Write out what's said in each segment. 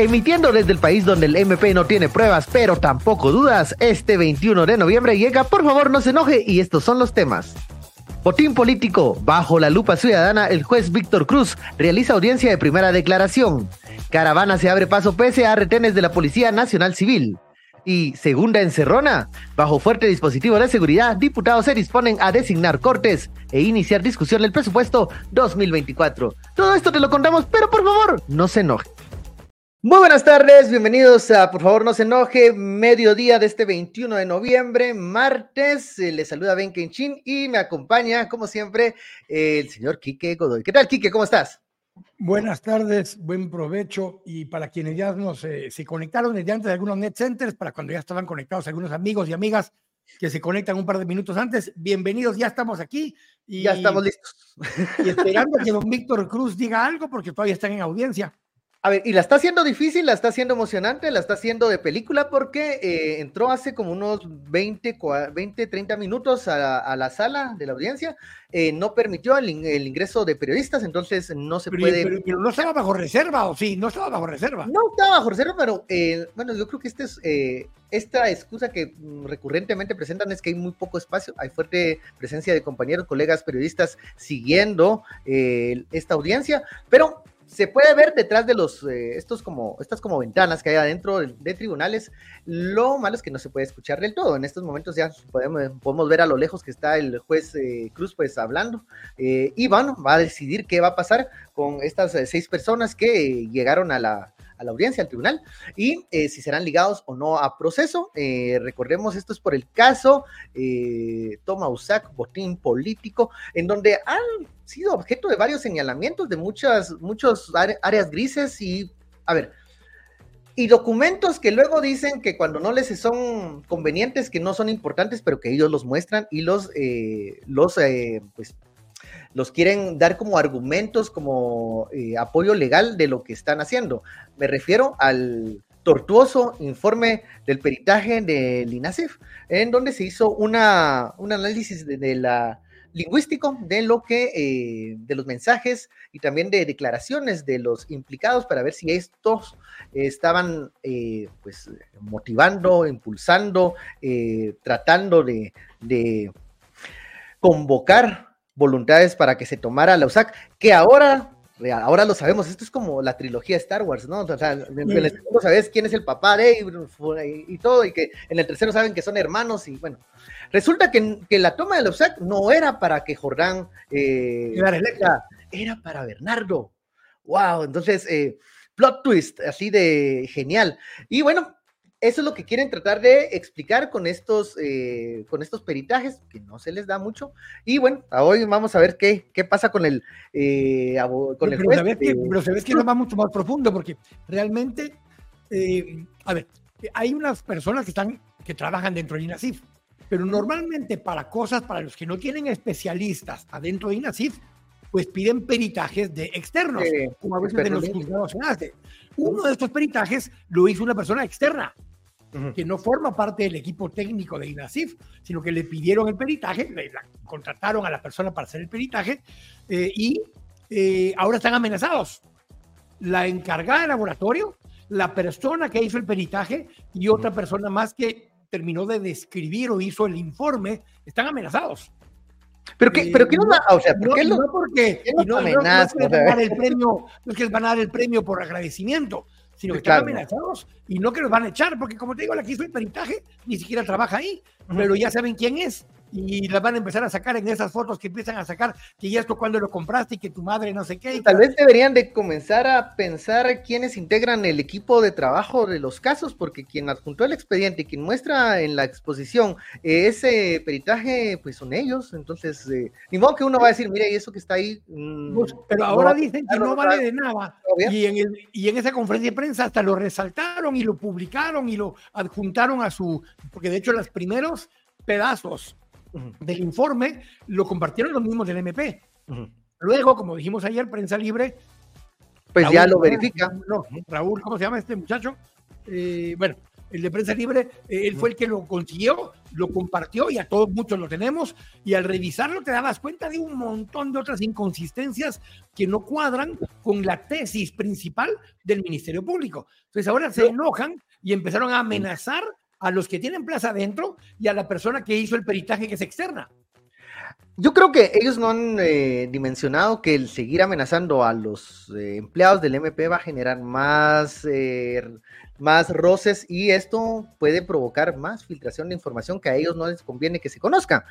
Emitiendo desde el país donde el MP no tiene pruebas, pero tampoco dudas, este 21 de noviembre llega, por favor no se enoje, y estos son los temas. Botín político. Bajo la lupa ciudadana, el juez Víctor Cruz realiza audiencia de primera declaración. Caravana se abre paso pese a retenes de la Policía Nacional Civil. Y segunda encerrona. Bajo fuerte dispositivo de seguridad, diputados se disponen a designar cortes e iniciar discusión del presupuesto 2024. Todo esto te lo contamos, pero por favor, no se enoje. Muy buenas tardes, bienvenidos a Por favor no se enoje, mediodía de este 21 de noviembre, martes. Eh, les saluda Ben Kenchin y me acompaña, como siempre, el señor Quique Godoy. ¿Qué tal, Quique? ¿Cómo estás? Buenas tardes, buen provecho. Y para quienes ya nos, eh, se conectaron desde antes de algunos net centers, para cuando ya estaban conectados algunos amigos y amigas que se conectan un par de minutos antes, bienvenidos, ya estamos aquí. Y, ya estamos listos. Y esperando que don Víctor Cruz diga algo porque todavía están en audiencia. A ver, y la está haciendo difícil, la está haciendo emocionante, la está haciendo de película porque eh, entró hace como unos 20, 20 30 minutos a, la sala de la audiencia, eh, no permitió el, ingreso de periodistas, entonces no se puede... Pero, no estaba bajo reserva, ¿o sí? No estaba bajo reserva. No estaba bajo reserva, pero eh, bueno, yo creo que este es, esta excusa que mm, recurrentemente presentan es que hay muy poco espacio, hay fuerte presencia de compañeros, colegas periodistas siguiendo esta audiencia, pero se puede ver detrás de los, eh, estos como, estas como ventanas que hay adentro de, tribunales. Lo malo es que no se puede escuchar del todo. En estos momentos ya podemos, podemos ver a lo lejos que está el juez eh, Cruz pues hablando. Eh, y bueno, va a decidir qué va a pasar con estas seis personas que llegaron a la, a la audiencia, al tribunal, y eh, si serán ligados o no a proceso. Eh, recordemos, esto es por el caso eh, Toma Usac, botín político, en donde han sido objeto de varios señalamientos de muchas, muchos áreas grises y, a ver, y documentos que luego dicen que cuando no les son convenientes, que no son importantes, pero que ellos los muestran y los, los pues, los quieren dar como argumentos, como eh, apoyo legal de lo que están haciendo. Me refiero al tortuoso informe del peritaje del INASIF, en donde se hizo una, un análisis de, la lingüístico de lo que eh, de los mensajes y también de declaraciones de los implicados para ver si estos estaban eh, pues motivando, impulsando, tratando de, de convocar voluntades para que se tomara la USAC, que ahora, ahora lo sabemos, esto es como la trilogía Star Wars, ¿no? O sea, en el segundo sabes quién es el papá de y, y, todo, y que en el tercero saben que son hermanos, y bueno, resulta que, que la toma de la USAC no era para que Jordán eh, era, era para Bernardo. Wow, entonces, eh, plot twist, así de genial. Y bueno, eso es lo que quieren tratar de explicar con estos, eh, con estos peritajes, que no se les da mucho. Y bueno, hoy vamos a ver qué, qué pasa con el, eh, con el juez. Pero sabes que, no va mucho más profundo, porque realmente, eh, a ver, hay unas personas que están, que trabajan dentro de INASIF, pero normalmente para cosas para los que no tienen especialistas adentro de INASIF, pues piden peritajes de externos, como a veces de los juzgados se Uno de estos peritajes lo hizo una persona externa, que no forma parte del equipo técnico de INASIF, sino que le pidieron el peritaje, le, contrataron a la persona para hacer el peritaje eh, y eh, ahora están amenazados. La encargada del laboratorio, la persona que hizo el peritaje y otra persona más que terminó de describir o hizo el informe, están amenazados. Pero qué, pero qué no, o sea, ¿por qué no, porque no, no, es que les van a dar el premio, no es que les van a dar el premio por agradecimiento, sino que están amenazados y no que los van a echar, porque como te digo, la que hizo el peritaje ni siquiera trabaja ahí, pero ya saben quién es y las van a empezar a sacar en esas fotos que empiezan a sacar que ya esto cuando lo compraste y que tu madre no sé qué. Tal vez deberían de comenzar a pensar quiénes integran el equipo de trabajo de los casos, porque quien adjuntó el expediente y quien muestra en la exposición ese peritaje, pues son ellos. Entonces, eh, ni modo que uno va a decir, mire, y eso que está ahí. Mm, pues, pero ahora dicen que no vale de nada. Y en, el, y en esa conferencia de prensa hasta lo resaltaron y lo publicaron y lo adjuntaron a su, porque de hecho los primeros pedazos del informe lo compartieron los mismos del MP. Luego, como dijimos ayer, prensa libre. Pues ya lo verifica. No, Raúl, ¿cómo se llama este muchacho? Eh, bueno, el de prensa libre, eh, él fue el que lo consiguió, lo compartió y a todos muchos lo tenemos. Y al revisarlo te dabas cuenta de un montón de otras inconsistencias que no cuadran con la tesis principal del Ministerio Público. Entonces ahora se enojan y empezaron a amenazar a los que tienen plaza adentro y a la persona que hizo el peritaje que es externa. Yo creo que ellos no han eh, dimensionado que el seguir amenazando a los eh, empleados del MP va a generar más, eh, más roces y esto puede provocar más filtración de información que a ellos no les conviene que se conozca.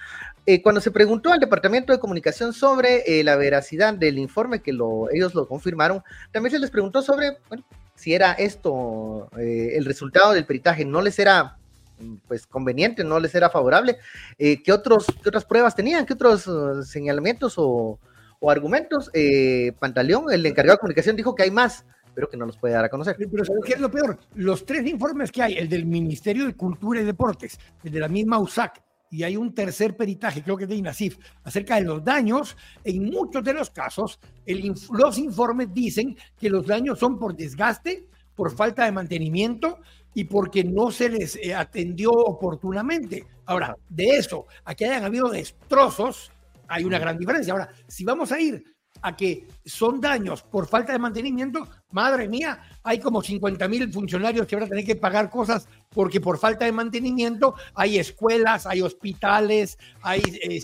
cuando se preguntó al Departamento de Comunicación sobre la veracidad del informe, que lo, ellos lo confirmaron, también se les preguntó sobre si era esto el resultado del peritaje, no les era pues conveniente, no les era favorable. Eh, ¿qué, otros, ¿Qué otras pruebas tenían? ¿Qué otros uh, señalamientos o, argumentos? Eh, Pantaleón, el encargado de comunicación, dijo que hay más, pero que no los puede dar a conocer. Pero ¿sabes qué es lo peor? Los tres informes que hay, el del Ministerio de Cultura y Deportes, el de la misma USAC, y hay un tercer peritaje, creo que es de INASIF, acerca de los daños. En muchos de los casos, el, los informes dicen que los daños son por desgaste, por falta de mantenimiento, y porque no se les eh, atendió oportunamente. Ahora, de eso, a que hayan habido destrozos, hay una gran diferencia. Ahora, si vamos a ir a que son daños por falta de mantenimiento, madre mía, hay como 50 mil funcionarios que van a tener que pagar cosas porque por falta de mantenimiento hay escuelas, hay hospitales, hay eh,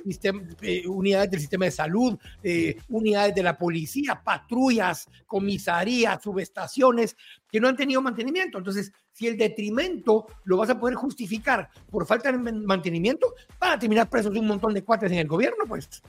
eh, unidades del sistema de salud, eh, unidades de la policía, patrullas, comisarías, subestaciones que no han tenido mantenimiento. Entonces, si el detrimento lo vas a poder justificar por falta de mantenimiento, van a terminar presos un montón de cuates en el gobierno, pues.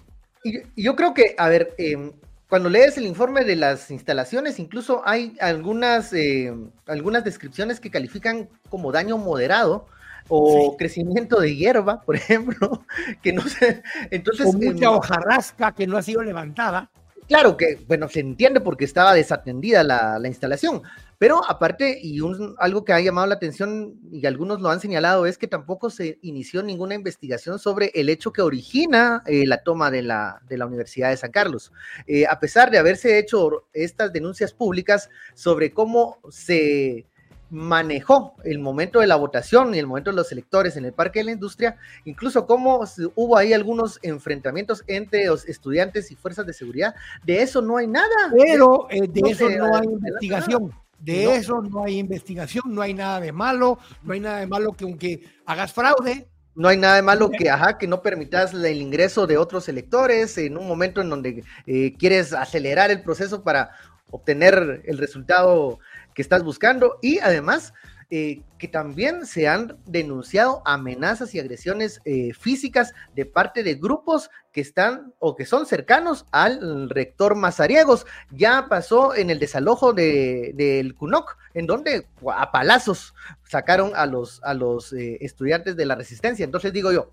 Yo creo que, a ver, em, cuando lees el informe de las instalaciones, incluso hay algunas, em, algunas descripciones que califican como daño moderado o crecimiento de hierba, por ejemplo, que no sé, entonces... O mucha em, hojarasca que no ha sido levantada. Claro que, bueno, se entiende porque estaba desatendida la, la instalación, pero aparte, y un, algo que ha llamado la atención y algunos lo han señalado, es que tampoco se inició ninguna investigación sobre el hecho que origina eh, la toma de la, de la, Universidad de San Carlos. Eh, a pesar de haberse hecho estas denuncias públicas sobre cómo se manejó el momento de la votación y el momento de los electores en el Parque de la Industria, incluso cómo hubo ahí algunos enfrentamientos entre los estudiantes y fuerzas de seguridad, de eso no hay nada. Pero eh, de eso no hay investigación. De eso no hay investigación, no hay nada de malo, no hay nada de malo que aunque hagas fraude. No hay nada de malo que, ajá, que no permitas el ingreso de otros electores en un momento en donde eh, quieres acelerar el proceso para obtener el resultado que estás buscando y además eh, que también se han denunciado amenazas y agresiones eh, físicas de parte de grupos que están o que son cercanos al rector Mazariegos. Ya pasó en el desalojo del de, CUNOC, en donde a palazos sacaron a los, a los eh, estudiantes de la resistencia. Entonces digo yo,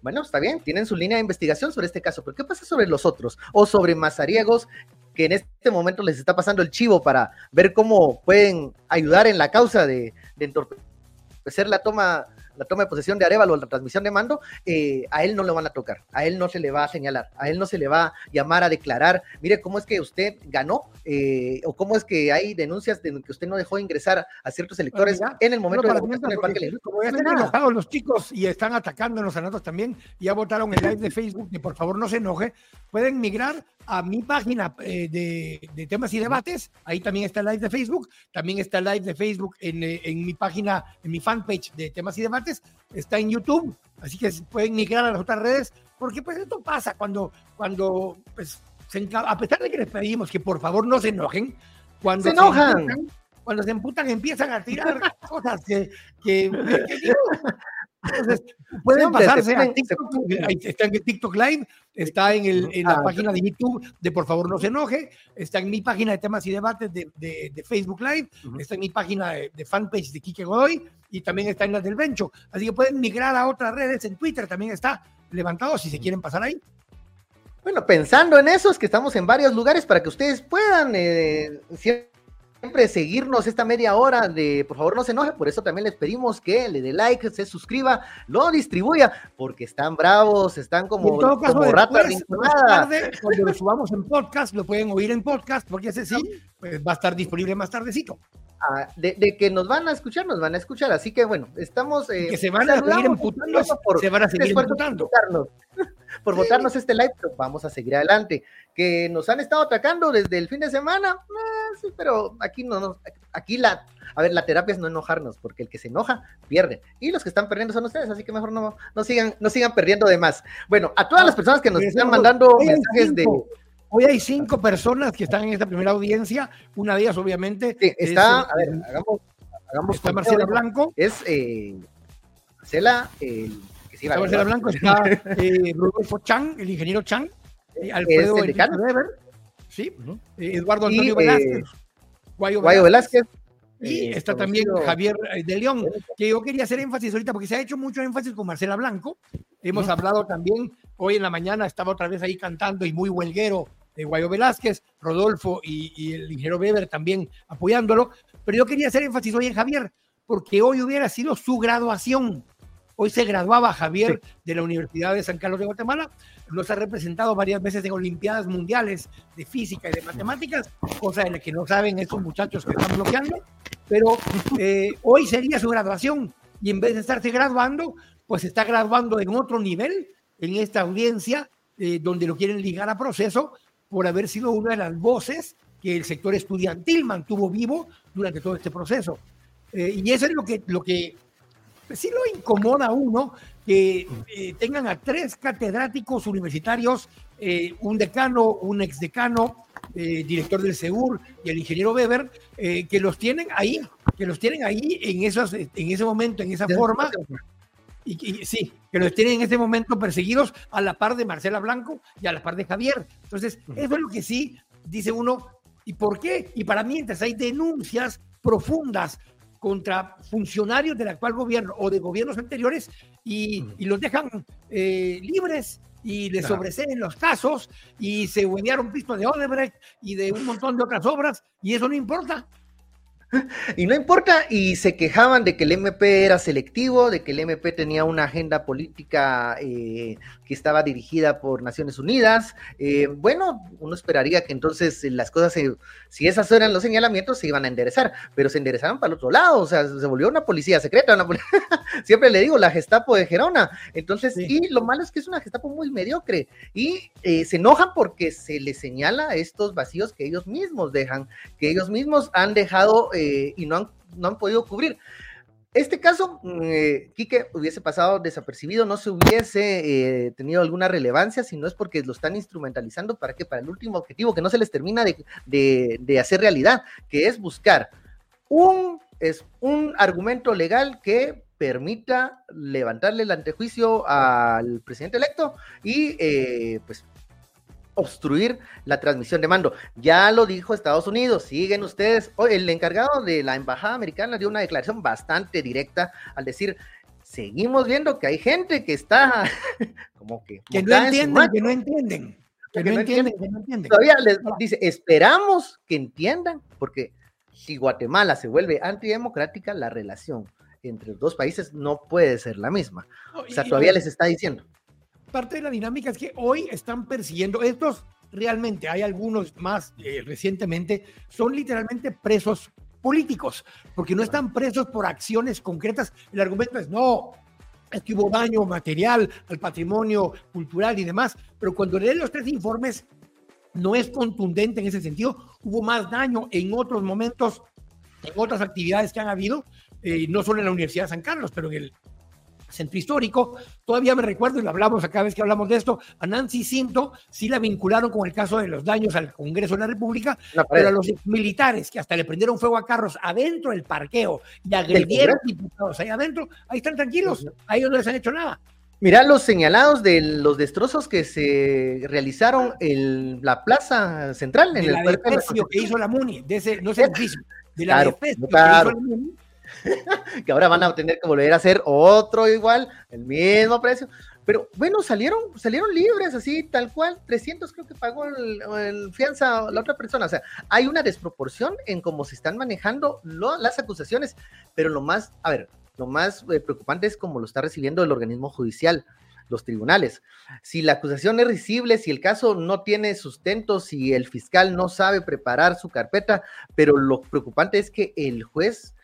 bueno, está bien, tienen su línea de investigación sobre este caso, pero ¿qué pasa sobre los otros? O sobre Mazariegos, que en este momento les está pasando el chivo para ver cómo pueden ayudar en la causa de, de entorpecer la toma la toma de posesión de Arevalo, la transmisión de mando, eh, a él no lo van a tocar, a él no se le va a señalar, a él no se le va a llamar a declarar, mire cómo es que usted ganó eh, o cómo es que hay denuncias de que usted no dejó ingresar a ciertos electores en el momento de la votación en Parque Como ya están enojados los chicos y están atacando en los senatos también, ya votaron en live de Facebook, que por favor no se enoje, pueden migrar a mi página eh, de, temas y debates, ahí también está el live de Facebook, también está el live de Facebook en, en mi página, en mi fanpage de temas y debates, está en YouTube, así que pueden migrar a las otras redes, porque pues esto pasa cuando, cuando pues, a pesar de que les pedimos que por favor no se enojen, cuando se enojan. cuando se emputan empiezan a tirar cosas que, que, entonces, pueden pasarse a TikTok, está en TikTok Live, está en, el, en la ah, página de YouTube de Por favor no se enoje, está en mi página de temas y debates de, de, Facebook Live, está en mi página de, fanpage de Kike Godoy y también está en la del Bencho. Así que pueden migrar a otras redes, en Twitter también está levantado si se quieren pasar ahí. Bueno, pensando en eso, es que estamos en varios lugares para que ustedes puedan eh, siempre seguirnos esta media hora de, por favor no se enoje, por eso también les pedimos que le dé like, se suscriba, lo distribuya, porque están bravos, están como, en todo caso, Cuando lo subamos en podcast, lo pueden oír en podcast, porque ese sí, pues, va a estar disponible más tardecito. de, que nos van a escuchar, nos van a escuchar. Así que bueno, estamos. Eh, que se van a seguir emputando, por, se van a seguir emputando. Por votarnos, este like, pero vamos a seguir adelante. Que nos han estado atacando desde el fin de semana, eh, sí, pero aquí no, no, aquí la, a ver, la terapia es no enojarnos, porque el que se enoja pierde. Y los que están perdiendo son ustedes, así que mejor no, no sigan, no sigan perdiendo de más. Bueno, a todas las personas que nos están mandando mensajes de Hoy hay cinco personas que están en esta primera audiencia. Una de ellas, obviamente, está. a ver, hagamos. hagamos está Marcela Blanco. Es eh, Marcela. Que sí, está Marcela Blanco, está eh, Rodolfo Chan, el ingeniero Chan, eh, Alfredo el Weber, sí, eh, Eduardo Antonio Velázquez, Guayo, Guayo Velázquez. Y está también Javier de León, que yo quería hacer énfasis ahorita porque se ha hecho mucho énfasis con Marcela Blanco. Hemos hablado también, hoy en la mañana estaba otra vez ahí cantando y muy huelguero de Guayo Velázquez, Rodolfo y, el ingeniero Weber también apoyándolo, pero yo quería hacer énfasis hoy en Javier, porque hoy hubiera sido su graduación. Hoy se graduaba Javier de la Universidad de San Carlos de Guatemala, nos ha representado varias veces en Olimpiadas Mundiales de Física y de Matemáticas, cosa de la que no saben estos muchachos que están bloqueando, pero eh, hoy sería su graduación y en vez de estarse graduando, pues está graduando en otro nivel en esta audiencia eh, donde lo quieren ligar a proceso por haber sido una de las voces que el sector estudiantil mantuvo vivo durante todo este proceso. Eh, y eso es lo que, lo que pues sí lo incomoda a uno, que eh, tengan a tres catedráticos universitarios, eh, un decano, un exdecano, director del SEUR y el ingeniero Weber, que los tienen ahí, que los tienen ahí en, esos, en ese momento, en esa forma. Y, sí, que los tienen en ese momento perseguidos a la par de Marcela Blanco y a la par de Javier. Entonces, eso es lo que sí dice uno. ¿Y por qué? Y para mientras hay denuncias profundas contra funcionarios del actual gobierno o de gobiernos anteriores y, los dejan eh, libres y les claro. los casos y se huevearon pisto de Odebrecht y de un montón de otras obras y eso no importa. Y no importa, y se quejaban de que el MP era selectivo, de que el MP tenía una agenda política eh, que estaba dirigida por Naciones Unidas. Eh, bueno, uno esperaría que entonces las cosas, si esos eran los señalamientos, se iban a enderezar, pero se enderezaron para el otro lado, o sea, se volvió una policía secreta, siempre le digo, la Gestapo de Gerona. Entonces, y lo malo es que es una Gestapo muy mediocre, y eh, se enojan porque se les señala estos vacíos que ellos mismos dejan, que ellos mismos han dejado eh, y no han, no han podido cubrir. Este caso, mm, eh, Quique, hubiese pasado desapercibido, no se hubiese eh, tenido alguna relevancia, si no es porque lo están instrumentalizando para que para el último objetivo que no se les termina de, hacer realidad, que es buscar un, es un argumento legal que permita levantarle el antejuicio al presidente electo y eh, pues obstruir la transmisión de mando. Ya lo dijo Estados Unidos, siguen ustedes. el encargado de la embajada americana dio una declaración bastante directa al decir, seguimos viendo que hay gente que está como que... Que no entienden, que no entienden. Que, no, entienden, que no entienden. Todavía les dice, esperamos que entiendan, porque si Guatemala se vuelve antidemocrática, la relación entre los dos países no puede ser la misma. O sea, todavía les está diciendo parte de la dinámica es que hoy están persiguiendo, estos realmente, hay algunos más eh, recientemente, son literalmente presos políticos, porque no están presos por acciones concretas. El argumento es, no, es que hubo daño material al patrimonio cultural y demás, pero cuando leen los tres informes, no es contundente en ese sentido. Hubo más daño en otros momentos, en otras actividades que han habido, eh, no solo en la Universidad de San Carlos, pero en el centro histórico. Todavía me recuerdo, y lo hablamos cada vez que hablamos de esto, a Nancy Cinto sí la vincularon con el caso de los daños al Congreso de la República, pero a los militares que hasta le prendieron fuego a carros adentro del parqueo y agredieron diputados ahí adentro, ahí están tranquilos, a ellos no les han hecho nada. Mira los señalados de los destrozos que se realizaron en la plaza central. En el la que hizo la MUNI, de ese, no sé, de la claro, que hizo la MUNI, que ahora van a tener que volver a hacer otro igual, el mismo precio. Pero bueno, salieron, salieron libres, así, tal cual. 300 creo que pagó el, fianza la otra persona. O sea, hay una desproporción en cómo se están manejando las acusaciones. Pero lo más, a ver, lo más eh, preocupante es cómo lo está recibiendo el organismo judicial. los tribunales. Si la acusación es risible, si el caso no tiene sustento, si el fiscal no sabe preparar su carpeta, pero lo preocupante es que el juez,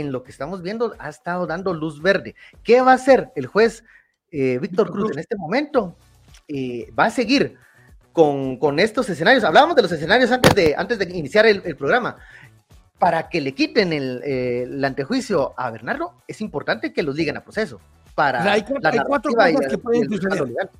en lo que estamos viendo, ha estado dando luz verde. ¿Qué va a hacer el juez eh, Víctor Cruz en este momento? Eh, va a seguir con, con, estos escenarios. Hablábamos de los escenarios antes de, antes de iniciar el, el programa para que le quiten el, eh, el, antejuicio a Bernardo, es importante que los liguen a proceso. Para o sea, hay, cuatro, hay cuatro cosas que pueden suceder.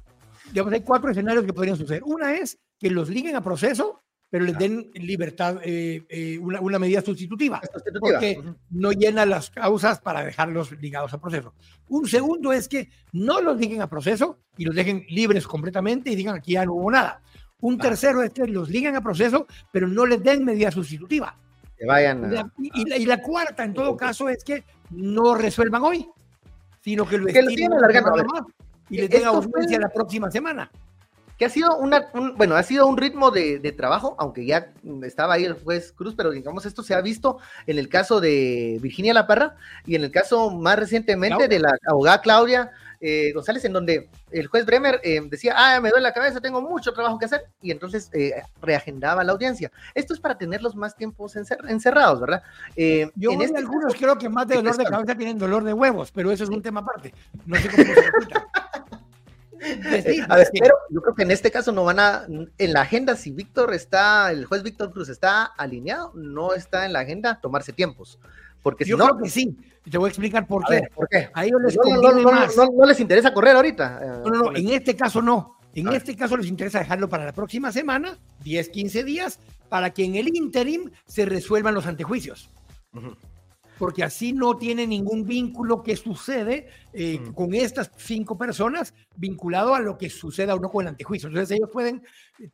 Digamos, hay cuatro escenarios que podrían suceder. Una es que los liguen a proceso, pero les den libertad, eh, eh, una, una, medida sustitutiva, porque no llena las causas para dejarlos ligados a proceso. Un segundo es que no los liguen a proceso y los dejen libres completamente y digan aquí ya no hubo nada. Un tercero es que los liguen a proceso, pero no les den medida sustitutiva que vayan a, y, la, y, la, cuarta, en todo caso, es que no resuelvan hoy, sino que lo que estiren más y les den audiencia la próxima semana. Que ha sido una, un, bueno, ha sido un ritmo de, de, trabajo, aunque ya estaba ahí el juez Cruz, pero digamos esto se ha visto en el caso de Virginia La Parra y en el caso más recientemente Claudia. de la abogada Claudia eh, González, en donde el juez Bremer eh, decía, ah, me duele la cabeza, tengo mucho trabajo que hacer, y entonces eh, reagendaba la audiencia. Esto es para tenerlos más tiempos encer encerrados, ¿verdad? Eh, Yo en este algunos caso, creo que más de dolor de cabeza tienen dolor de huevos, pero eso es un tema aparte. No sé cómo se resulta. Sí, a ver, pero yo creo que en este caso no van a, en la agenda, si Víctor está, el juez Víctor Cruz está alineado, no está en la agenda tomarse tiempos. Porque yo si no, creo que sí. Te voy a explicar por qué. Ver, ¿por qué? A ellos les no, no, no, no, les interesa correr ahorita. No, no, no, en este caso no. En este caso les interesa dejarlo para la próxima semana, 10, 15 días, para que en el interim se resuelvan los antejuicios. Uh -huh porque así no tiene ningún vínculo que sucede eh, mm. con estas cinco personas vinculado a lo que suceda o no con el antejuicio. Entonces ellos pueden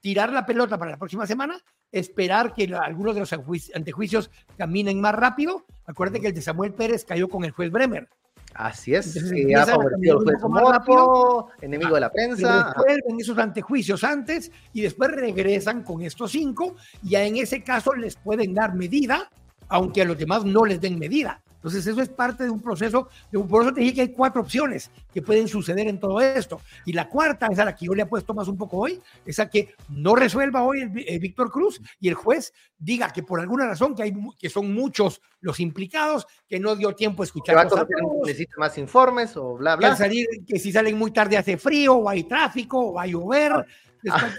tirar la pelota para la próxima semana, esperar que algunos de los antejuicios caminen más rápido. Acuérdate que el de Samuel Pérez cayó con el juez Bremer. Así es, que ha favorecido el juez Mopo, enemigo de la prensa. Resuelven esos antejuicios antes y después regresan con estos cinco. Y ya en ese caso les pueden dar medida aunque a los demás no les den medida. Entonces, eso es parte de un proceso, de un, por eso te dije que hay cuatro opciones que pueden suceder en todo esto. Y la cuarta, es a la que yo le he puesto más un poco hoy, es a que no resuelva hoy el, el Víctor Cruz y el juez diga que por alguna razón, que, hay, que son muchos los implicados, que no dio tiempo a escuchar. Va a necesita más informes o bla, bla. Que, salir, que si salen muy tarde hace frío, o hay tráfico, o va a llover. Ah.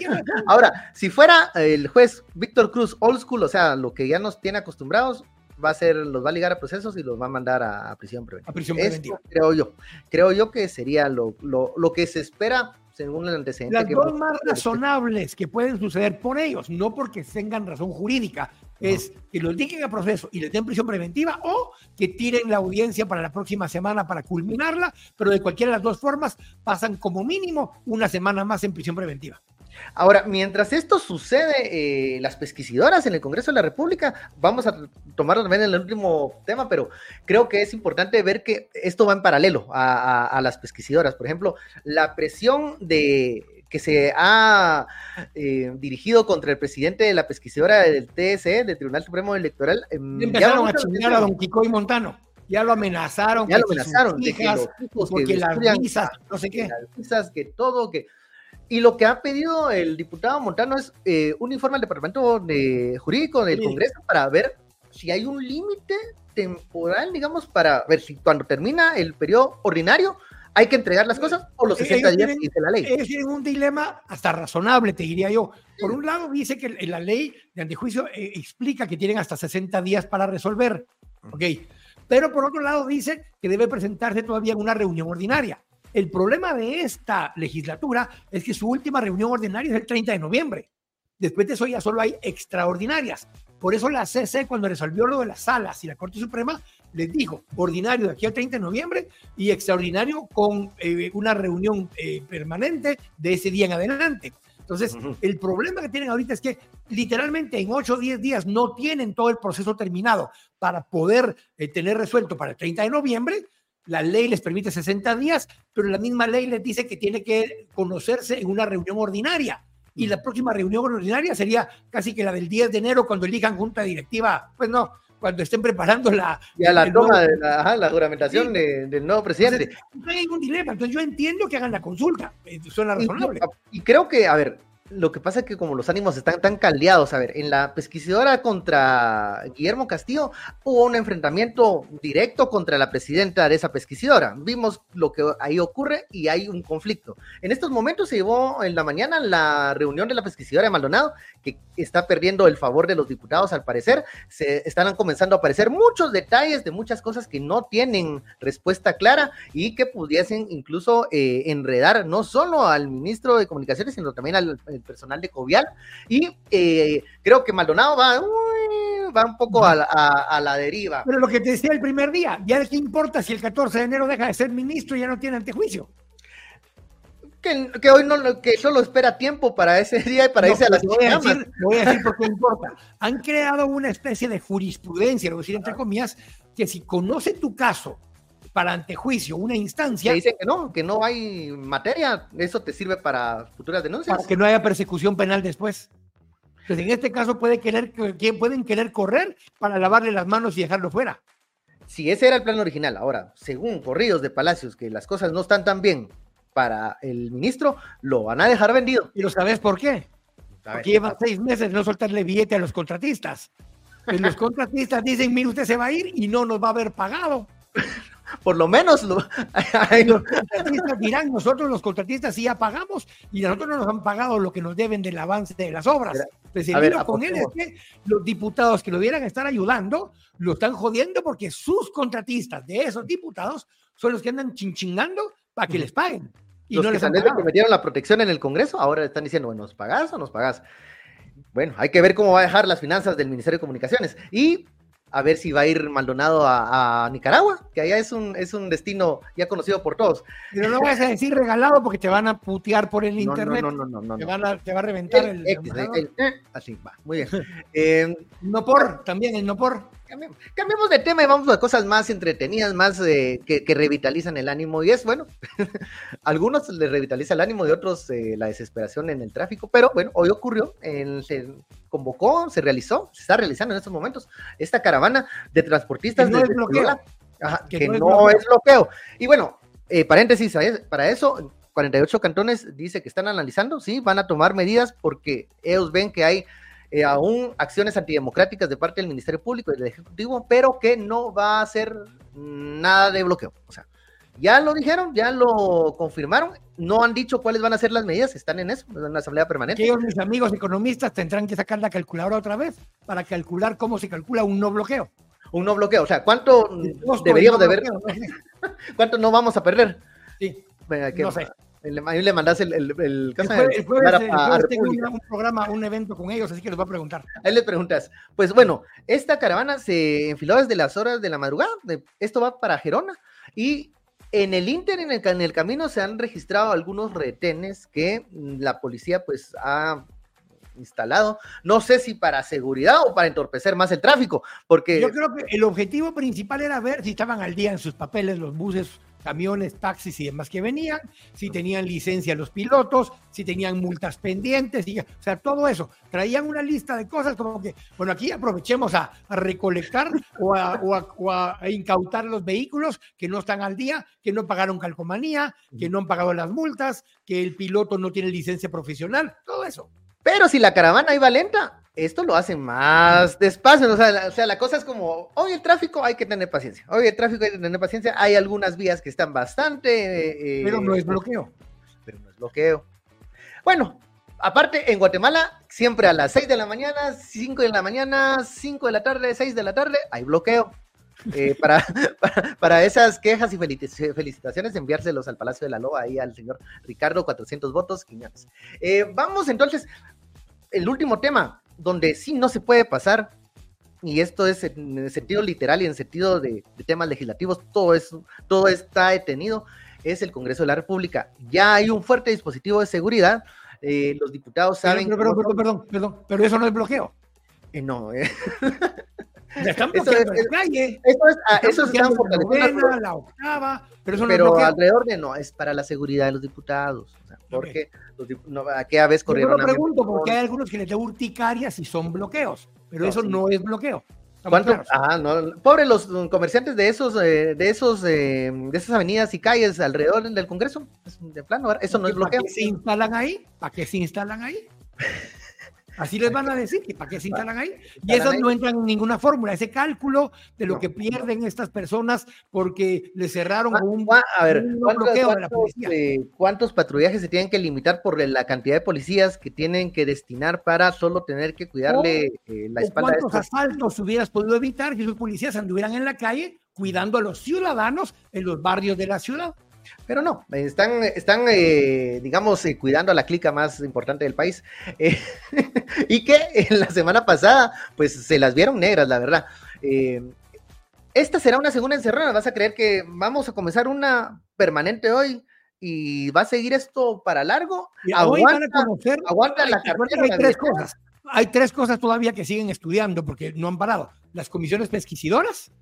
Ahora, si fuera el juez Víctor Cruz old school, o sea, lo que ya nos tiene acostumbrados, va a ser, los va a ligar a procesos y los va a mandar a, a prisión preventiva. A prisión preventiva. Esto, creo yo. Creo yo que sería lo, lo, lo que se espera según el antecedente. Las que dos más razonables que pueden suceder por ellos, no porque tengan razón jurídica, no. es que los diguen a proceso y les den prisión preventiva o que tiren la audiencia para la próxima semana para culminarla, pero de cualquiera de las dos formas pasan como mínimo una semana más en prisión preventiva. Ahora, mientras esto sucede, eh, las pesquisidoras en el Congreso de la República, vamos a tomarlo también en el último tema, pero creo que es importante ver que esto va en paralelo a, a, a las pesquisidoras. Por ejemplo, la presión de que se ha eh, dirigido contra el presidente de la pesquisidora del TSE, del Tribunal Supremo Electoral. Eh, empezaron a chingar a don Kiko y Montano ya lo amenazaron. Ya lo amenazaron. Hijas, que porque que las visas, no sé qué. Las visas, que todo, que... Y lo que ha pedido el diputado Montano es eh, un informe al Departamento de Jurídico del sí. Congreso para ver si hay un límite temporal, digamos, para ver si cuando termina el periodo ordinario hay que entregar las cosas o los 60 días tienen, dice la ley. Ellos tienen un dilema hasta razonable, te diría yo. Por un lado, dice que la ley de antejuicio eh, explica que tienen hasta 60 días para resolver. Ok pero por otro lado dice que debe presentarse todavía en una reunión ordinaria. El problema de esta legislatura es que su última reunión ordinaria es el 30 de noviembre. Después de eso ya solo hay extraordinarias. Por eso la CC cuando resolvió lo de las salas y la Corte Suprema les dijo ordinario de aquí al 30 de noviembre y extraordinario con eh, una reunión eh, permanente de ese día en adelante. Entonces, uh -huh. el problema que tienen ahorita es que literalmente en 8 o 10 días no tienen todo el proceso terminado para poder eh, tener resuelto para el 30 de noviembre. La ley les permite 60 días, pero la misma ley les dice que tiene que conocerse en una reunión ordinaria. Y la próxima reunión ordinaria sería casi que la del 10 de enero cuando elijan junta directiva. Pues no, cuando estén preparando la... Ya la toma de la, la juramentación del nuevo presidente. no hay ningún dilema, entonces yo entiendo que hagan la consulta, eh, suena razonable. y creo que, a ver, lo que pasa es que como los ánimos están tan caldeados, a ver, en la pesquisadora contra Guillermo Castillo hubo un enfrentamiento directo contra la presidenta de esa pesquisadora. Vimos lo que ahí ocurre y hay un conflicto. En estos momentos se llevó en la mañana la reunión de la pesquisadora de Maldonado, que está perdiendo el favor de los diputados al parecer. Se están comenzando a aparecer muchos detalles de muchas cosas que no tienen respuesta clara y que pudiesen incluso eh, enredar no solo al ministro de Comunicaciones, sino también al personal de Covial. Y eh, creo que Maldonado va, va un poco a, la deriva. Pero lo que te decía el primer día, ya qué importa si el 14 de enero deja de ser ministro y ya no tiene antejuicio. Que, hoy no, que solo espera tiempo para ese día y para irse a las voy a, decir, voy a decir por qué importa. Han creado una especie de jurisprudencia, lo decir entre comillas, que si conoce tu caso para antejuicio una instancia. Que dicen que no, que no hay materia, eso te sirve para futuras denuncias. Para que no haya persecución penal después. Entonces, en este caso puede querer, pueden querer correr para lavarle las manos y dejarlo fuera. Si ese era el plan original, ahora, según corridos de Palacios, que las cosas no están tan bien para el ministro, lo van a dejar vendido. ¿Y lo sabes por qué? Porque llevan seis meses de no soltarle billete a los contratistas. Pues los contratistas dicen, mire, usted se va a ir y no nos va a haber pagado. Por lo menos los contratistas dirán, nosotros los contratistas sí ya pagamos y nosotros no nos han pagado lo que nos deben del avance de las obras. Pues el con él es que los diputados que lo vieran estar ayudando lo están jodiendo porque sus contratistas de esos diputados son los que andan chinchingando para que les paguen. Y los no que les que metieron la protección en el Congreso ahora están diciendo, bueno, ¿nos pagás o nos pagás? Bueno, hay que ver cómo va a dejar las finanzas del Ministerio de Comunicaciones. Y a ver si va a ir Maldonado a, Nicaragua, que allá es un, es un destino ya conocido por todos. Pero no vas a decir regalado porque te van a putear por el internet. No, no, no, no. Te, van a, te va a reventar el. así, va, muy bien. Eh, no por, también el no por. Cambiemos de tema y vamos a cosas más entretenidas, más eh, que, revitalizan el ánimo. Y es bueno, algunos les revitaliza el ánimo y otros eh, la desesperación en el tráfico. Pero bueno, hoy ocurrió, se convocó, se realizó, se está realizando en estos momentos esta caravana de transportistas. Que no es bloqueo. que, no, es, bloqueo. Y bueno, eh, paréntesis, para eso, 48 cantones dice que están analizando, sí, van a tomar medidas porque ellos ven que hay eh, aún acciones antidemocráticas de parte del Ministerio Público y del Ejecutivo, pero que no va a ser nada de bloqueo. O sea, ya lo dijeron, ya lo confirmaron, no han dicho cuáles van a ser las medidas, están en eso, en la asamblea permanente. Ellos, mis amigos economistas, tendrán que sacar la calculadora otra vez para calcular cómo se calcula un no bloqueo. Un no bloqueo, o sea, ¿cuánto deberíamos de ver? ¿Cuánto no vamos a perder? Sí, no sé. Ahí le mandas el, el, el, el jueves, tengo un, programa, un evento con ellos, así que les voy a preguntar. Ahí les preguntas. Pues bueno, esta caravana se enfiló desde las horas de la madrugada. esto va para Gerona. Y en el Inter, en el, en el camino, se han registrado algunos retenes que la policía pues ha instalado. No sé si para seguridad o para entorpecer más el tráfico, porque... Yo creo que el objetivo principal era ver si estaban al día en sus papeles los buses camiones, taxis y demás que venían, si tenían licencia los pilotos, si tenían multas pendientes, o sea, todo eso. Traían una lista de cosas como que, bueno, aquí aprovechemos a, recolectar o a, incautar los vehículos que no están al día, que no pagaron calcomanía, que no han pagado las multas, que el piloto no tiene licencia profesional, todo eso. Pero si la caravana iba lenta, esto lo hacen más despacio, o sea, la, cosa es como, hoy el tráfico hay que tener paciencia, hoy el tráfico hay que tener paciencia, hay algunas vías que están bastante... Eh, pero no es bloqueo. Pero no es bloqueo. Bueno, aparte en Guatemala, siempre a las 6 de la mañana, 5 de la mañana, 5 de la tarde, 6 de la tarde, hay bloqueo. Eh, para, para, esas quejas y felicitaciones, enviárselos al Palacio de la Loa, ahí al señor Ricardo, 400 votos, Quiñones. Eh, vamos entonces, el último tema, donde sí no se puede pasar, y esto es en el sentido literal y en sentido de, temas legislativos, todo, eso, todo está detenido, es el Congreso de la República. Ya hay un fuerte dispositivo de seguridad, eh, los diputados saben... Pero, perdón, perdón, pero eso no es bloqueo. Eh, no, eh. Ya están eso es, la calle. Eso es, ah, eso están fortaleciendo. La octava, pero eso no pero alrededor de no, es para la seguridad de los diputados. O sea, porque no, aquella vez corrieron. Yo lo pregunto porque hay algunos que les da urticaria si son bloqueos, pero eso no es bloqueo. ¿Cuánto? Ah, no, pobre los comerciantes de esos, eh, de esos, eh, de esas avenidas y calles alrededor del Congreso. De plano, eso no es bloqueo. ¿Para qué se instalan ahí? ¿Para qué se instalan ahí? Así les van a decir que para qué se instalan ahí. Y eso no entra en ninguna fórmula. Ese cálculo de lo que pierden estas personas porque le cerraron un, a ver, bloqueo de la policía. Eh, ¿Cuántos patrullajes se tienen que limitar por la cantidad de policías que tienen que destinar para solo tener que cuidarle eh, la espalda? ¿Cuántos asaltos hubieras podido evitar que esos policías anduvieran en la calle cuidando a los ciudadanos en los barrios de la ciudad? Pero no, están, están eh, digamos, eh, cuidando a la clica más importante del país. Eh, y que en la semana pasada, pues se las vieron negras, la verdad. esta será una segunda encerrada. Vas a creer que vamos a comenzar una permanente hoy y va a seguir esto para largo. aguanta, aguanta la cartera. Hay tres cosas. Hay tres cosas todavía que siguen estudiando porque no han parado. Las comisiones pesquisidoras,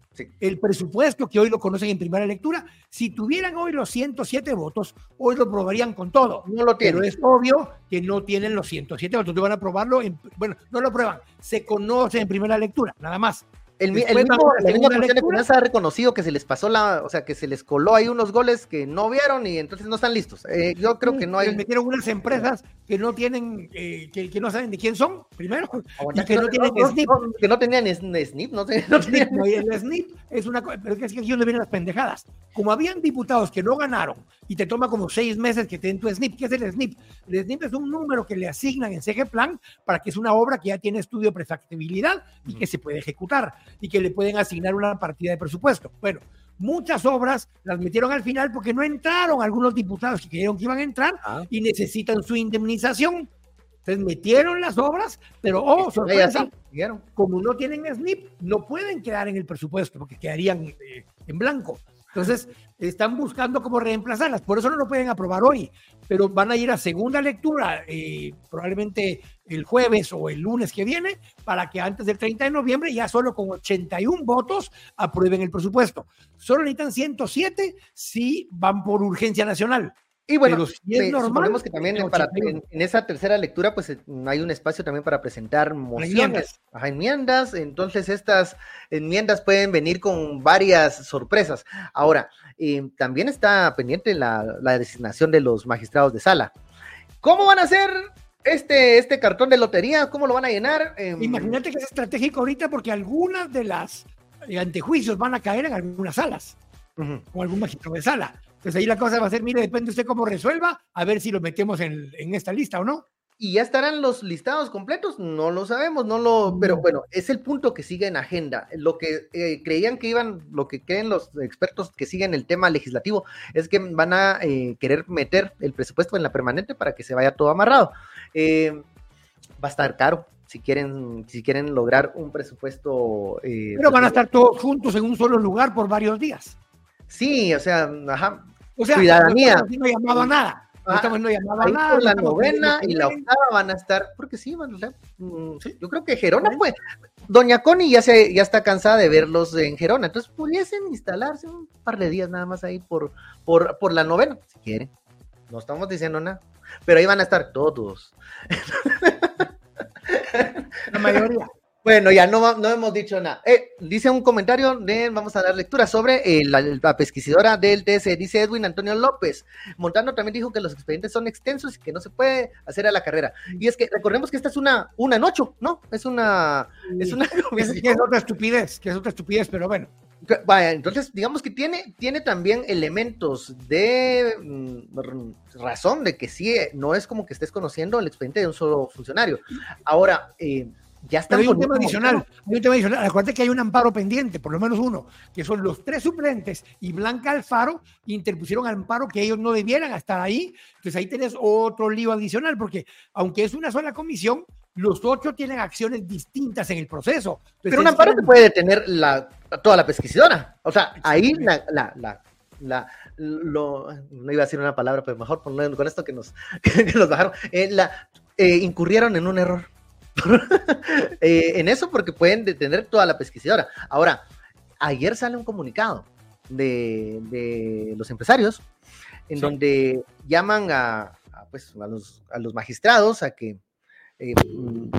el presupuesto, que hoy lo conocen en primera lectura, si tuvieran hoy los 107 votos, hoy lo aprobarían con todo. No lo tienen. Pero es obvio que no tienen los 107 votos. Van a aprobarlo, bueno, no lo aprueban, se conoce en primera lectura, nada más. El, mismo, la misma Comisión de Finanzas ha reconocido que se les pasó la, o sea, que se les coló ahí unos goles que no vieron y entonces no están listos. Eh, yo creo que no hay. metieron unas empresas que no tienen, eh, que, no saben de quién son, primero, y que no, tienen SNIP. Que no tenían SNIP, no, no tenían. el SNIP es una cosa, pero es que aquí donde vienen las pendejadas. Como habían diputados que no ganaron y te toma como seis meses que te den tu SNIP, ¿qué es el SNIP? El SNIP es un número que le asignan en CG Plan para que es una obra que ya tiene estudio de prefactibilidad y que se puede ejecutar y que le pueden asignar una partida de presupuesto. Bueno, muchas obras las metieron al final porque no entraron algunos diputados que creyeron que iban a entrar ah. y necesitan su indemnización. Entonces metieron las obras, pero oh, sorpresa, como no tienen SNIP, no pueden quedar en el presupuesto porque quedarían eh, en blanco. Entonces, están buscando cómo reemplazarlas. Por eso no lo pueden aprobar hoy, pero van a ir a segunda lectura, eh, probablemente el jueves o el lunes que viene, para que antes del 30 de noviembre, ya solo con 81 votos, aprueben el presupuesto. Solo necesitan 107 si van por urgencia nacional. Y bueno, suponemos que también en, esa tercera lectura, pues hay un espacio también para presentar mociones, enmiendas. Entonces, estas enmiendas pueden venir con varias sorpresas. Ahora, eh, también está pendiente la, designación de los magistrados de sala. ¿Cómo van a hacer este, este cartón de lotería? ¿Cómo lo van a llenar? Em, Imagínate que es estratégico ahorita porque algunas de las eh, antejuicios van a caer en algunas salas, o algún magistrado de sala. Entonces ahí la cosa va a ser, mire, depende usted cómo resuelva, a ver si lo metemos en, esta lista o no. ¿Y ya estarán los listados completos? No lo sabemos, no lo, pero bueno, es el punto que sigue en agenda. Lo que eh, creían que iban, lo que creen los expertos que siguen el tema legislativo, es que van a eh, querer meter el presupuesto en la permanente para que se vaya todo amarrado. Eh, va a estar caro, si quieren, si quieren lograr un presupuesto. Pero van a estar todos juntos en un solo lugar por varios días. Sí, o sea, ajá, o sea, ciudadanía. No llamado a nada. No estamos no llamado a nada. La novena y la octava van a estar, porque sí, van a estar. Mm, yo creo que Gerona, pues, Doña Connie ya, se, ya está cansada de verlos en Gerona, entonces pudiesen instalarse un par de días nada más ahí por, por, por la novena, si quieren. No estamos diciendo nada, pero ahí van a estar todos. La mayoría. Bueno, ya no, no hemos dicho nada. Eh, dice un comentario, de, vamos a dar lectura sobre eh, la, pesquisidora del TS, dice Edwin Antonio López. Montano también dijo que los expedientes son extensos y que no se puede hacer a la carrera. Y es que recordemos que esta es una, una en ocho, ¿no? Es una... Es, una es, es otra estupidez, que es otra estupidez, pero bueno. Vaya, entonces digamos que tiene, tiene también elementos de mm, razón de que sí, no es como que estés conociendo el expediente de un solo funcionario. Ahora, eh, ya está. hay un tema adicional. Hay un tema adicional. Acuérdate que hay un amparo pendiente, por lo menos uno, que son los tres suplentes y Blanca Alfaro interpusieron amparo que ellos no debieran estar ahí. Entonces ahí tenés otro lío adicional, porque aunque es una sola comisión, los ocho tienen acciones distintas en el proceso. Pero un amparo te puede detener la, toda la pesquisidora. O sea, ahí la, la, la, lo, no iba a decir una palabra, pero mejor con esto que nos, que nos bajaron, eh, la, eh, incurrieron en un error. Eh, en eso porque pueden detener toda la pesquisidora. Ahora, ayer sale un comunicado de, los empresarios en donde llaman a, pues, a, los, a, los, magistrados a que eh,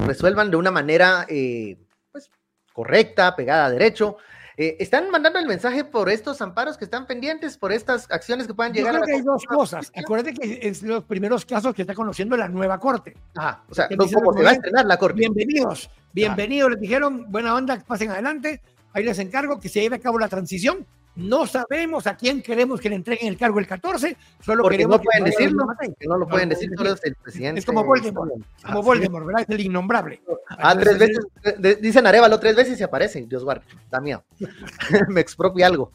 resuelvan de una manera eh, pues, correcta, pegada a derecho. Eh, ¿Están mandando el mensaje por estos amparos que están pendientes, por estas acciones que puedan llegar? Yo creo que hay dos cosas. Acuérdate que es los primeros casos que está conociendo la nueva corte. Ajá, o sea, ¿cómo se va a estrenar la corte? Bienvenidos, bienvenidos, les dijeron, buena onda, pasen adelante, ahí les encargo que se lleve a cabo la transición no sabemos a quién queremos que le entreguen el cargo el 14, solo Porque queremos no pueden decirlo, que no lo pueden decir, solo es el presidente. Es como Voldemort, como Voldemort, ¿verdad? Es el innombrable. Ah, tres veces, dicen Arevalo tres veces y aparece, Dios guarde, da miedo. Me expropia algo.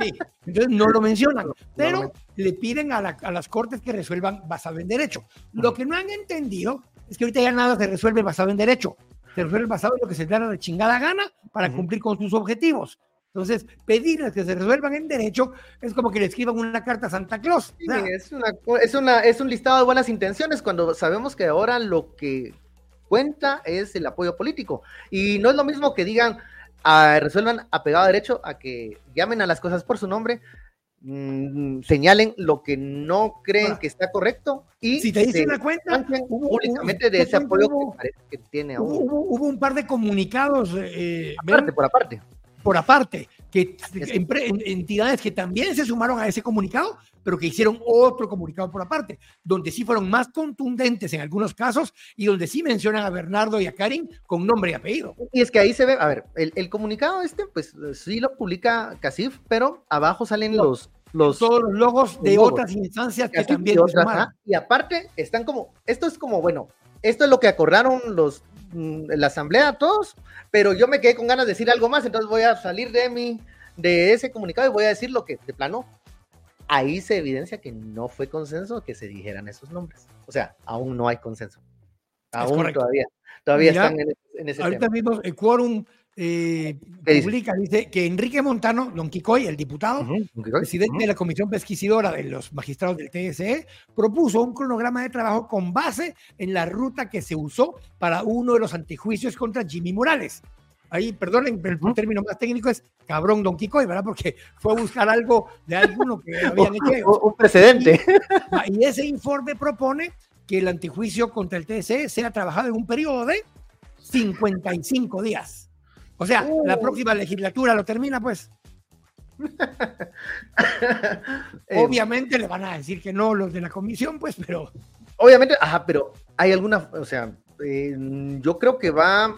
sí, entonces no lo mencionan, pero le piden a, a, las cortes que resuelvan basado en derecho. Lo que no han entendido es que ahorita ya nada se resuelve basado en derecho, se resuelve basado en lo que se da de chingada gana para cumplir con sus objetivos. Entonces, pedirles que se resuelvan en derecho es como que le escriban una carta a Santa Claus. es, una, es, un listado de buenas intenciones cuando sabemos que ahora lo que cuenta es el apoyo político. Y no es lo mismo que digan, ah, resuelvan apegado a derecho, a que llamen a las cosas por su nombre, mm, señalen lo que no creen que está correcto y si te dicen la cuenta públicamente de ese apoyo que parece que tiene hubo, un par de comunicados eh, aparte, por aparte por aparte, que entidades que también se sumaron a ese comunicado, pero que hicieron otro comunicado por aparte, donde sí fueron más contundentes en algunos casos y donde sí mencionan a Bernardo y a Karin con nombre y apellido. Y es que ahí se ve, a ver, el, comunicado este, pues sí lo publica Casif, pero abajo salen los, los todos los logos de otras instancias que también y aparte están como esto es como bueno esto es lo que acordaron los la asamblea, todos, pero yo me quedé con ganas de decir algo más, entonces voy a salir de mi, de ese comunicado y voy a decir lo que de plano, ahí se evidencia que no fue consenso que se dijeran esos nombres. O sea, aún no hay consenso. Aún todavía, todavía están en, ese Ahorita mismo el quórum eh, publica, dice? que Enrique Montano, Don Quicoy, el diputado, presidente de la Comisión Pesquisidora de los Magistrados del TSE, propuso un cronograma de trabajo con base en la ruta que se usó para uno de los antejuicios contra Jimmy Morales. Ahí, perdonen, el término más técnico es cabrón Don Quicoy, ¿verdad? Porque fue a buscar algo de alguno que habían hecho. Un precedente. Y, y ese informe propone que el antejuicio contra el TSE sea trabajado en un periodo de 55 días. O sea, la próxima legislatura lo termina, pues. Eh, obviamente le van a decir que no los de la comisión, pues, pero. Obviamente, ajá, pero hay alguna, o sea, eh, yo creo que va a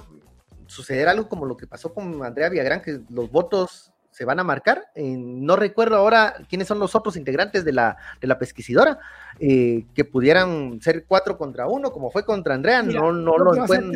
suceder algo como lo que pasó con Andrea Villagrán, que los votos se van a marcar. Eh, no recuerdo ahora quiénes son los otros integrantes de la, de la pesquisidora, que pudieran ser cuatro contra uno, como fue contra Andrea, no, no, lo, pueden,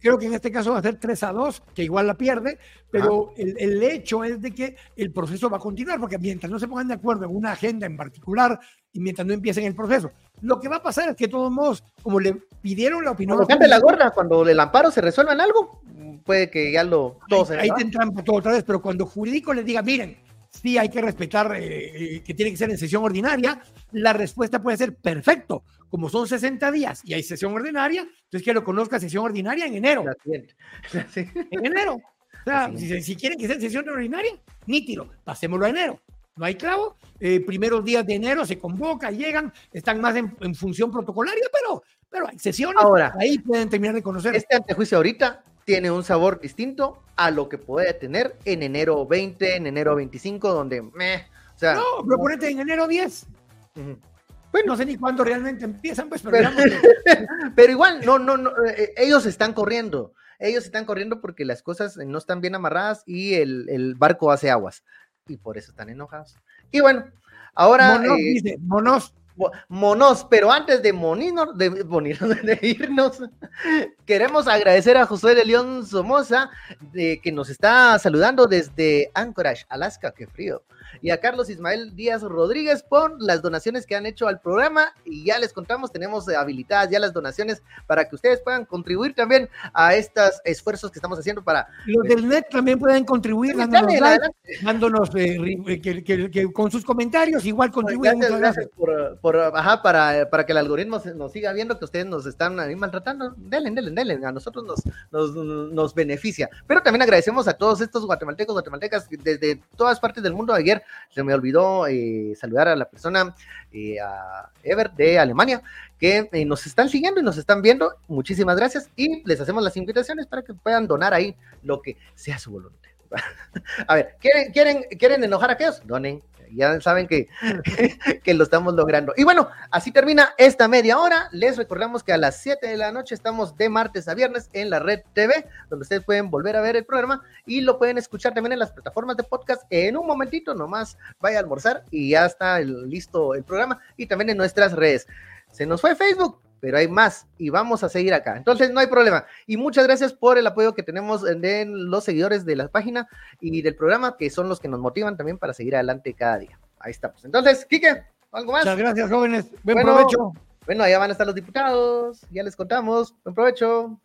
Creo que en este caso va a ser 3 a 2, que igual la pierde, pero el, el, hecho es de que el proceso va a continuar, porque mientras no se pongan de acuerdo en una agenda en particular y mientras no empiecen el proceso, lo que va a pasar es que de todos modos, como le pidieron la opinión... Cuando la gorda, cuando el amparo se resuelva en algo, puede que ya lo... Todo ahí, ahí tendrán todo otra vez, pero cuando jurídico les diga, miren, sí hay que respetar eh, eh, que tiene que ser en sesión ordinaria, la respuesta puede ser perfecto. Como son 60 días y hay sesión ordinaria, entonces que lo conozca sesión ordinaria en enero. En enero. O sea, si, quieren que sea en sesión ordinaria, nítido, pasémoslo a enero. No hay clavo. Eh, primeros días de enero se convoca, llegan, están más en, en función protocolaria, pero, pero hay sesiones. Ahora, ahí pueden terminar de conocer. Este antejuicio ahorita tiene un sabor distinto a lo que puede tener en enero 20, en enero 25, donde meh, o sea, no, pero ponete en enero 10. Bueno, no sé ni cuándo realmente empiezan, pues, pero, pero, igual, no, no, no, eh, ellos están corriendo, ellos están corriendo porque las cosas no están bien amarradas y el, el barco hace aguas y por eso están enojados. Y bueno, ahora. Monos, eh, dice, monos monos, pero antes de, monino, de, de, irnos, queremos agradecer a José de León Somoza, de, que nos está saludando desde Anchorage, Alaska, qué frío y a Carlos Ismael Díaz Rodríguez por las donaciones que han hecho al programa. Y ya les contamos, tenemos habilitadas ya las donaciones para que ustedes puedan contribuir también a estos esfuerzos que estamos haciendo para. Los del net también pueden contribuir, dándonos, eh, que, con sus comentarios, igual contribuyen. Gracias, gracias por, por, ajá, para, para que el algoritmo nos siga viendo que ustedes nos están ahí maltratando, denle, denle, denle, a nosotros nos, nos, nos, beneficia. Pero también agradecemos a todos estos guatemaltecos, guatemaltecas desde todas partes del mundo. Ayer se me olvidó eh, saludar a la persona, eh, a Ever de Alemania, que eh, nos están siguiendo y nos están viendo. Muchísimas gracias y les hacemos las invitaciones para que puedan donar ahí lo que sea su voluntad. A ver, ¿quieren, quieren, quieren enojar a aquellos? Donen. Ya saben que, que lo estamos logrando. Y bueno, así termina esta media hora. Les recordamos que a las 7 de la noche estamos de martes a viernes en la red TV, donde ustedes pueden volver a ver el programa y lo pueden escuchar también en las plataformas de podcast. En un momentito nomás vaya a almorzar y ya está listo el programa y también en nuestras redes. Se nos fue Facebook, pero hay más y vamos a seguir acá. Entonces, no hay problema. Y muchas gracias por el apoyo que tenemos de los seguidores de la página y del programa, que son los que nos motivan también para seguir adelante cada día. Ahí estamos. Entonces, Quique, ¿algo más? Muchas gracias, jóvenes. Buen provecho. Bueno, allá van a estar los diputados, ya les contamos. Buen provecho.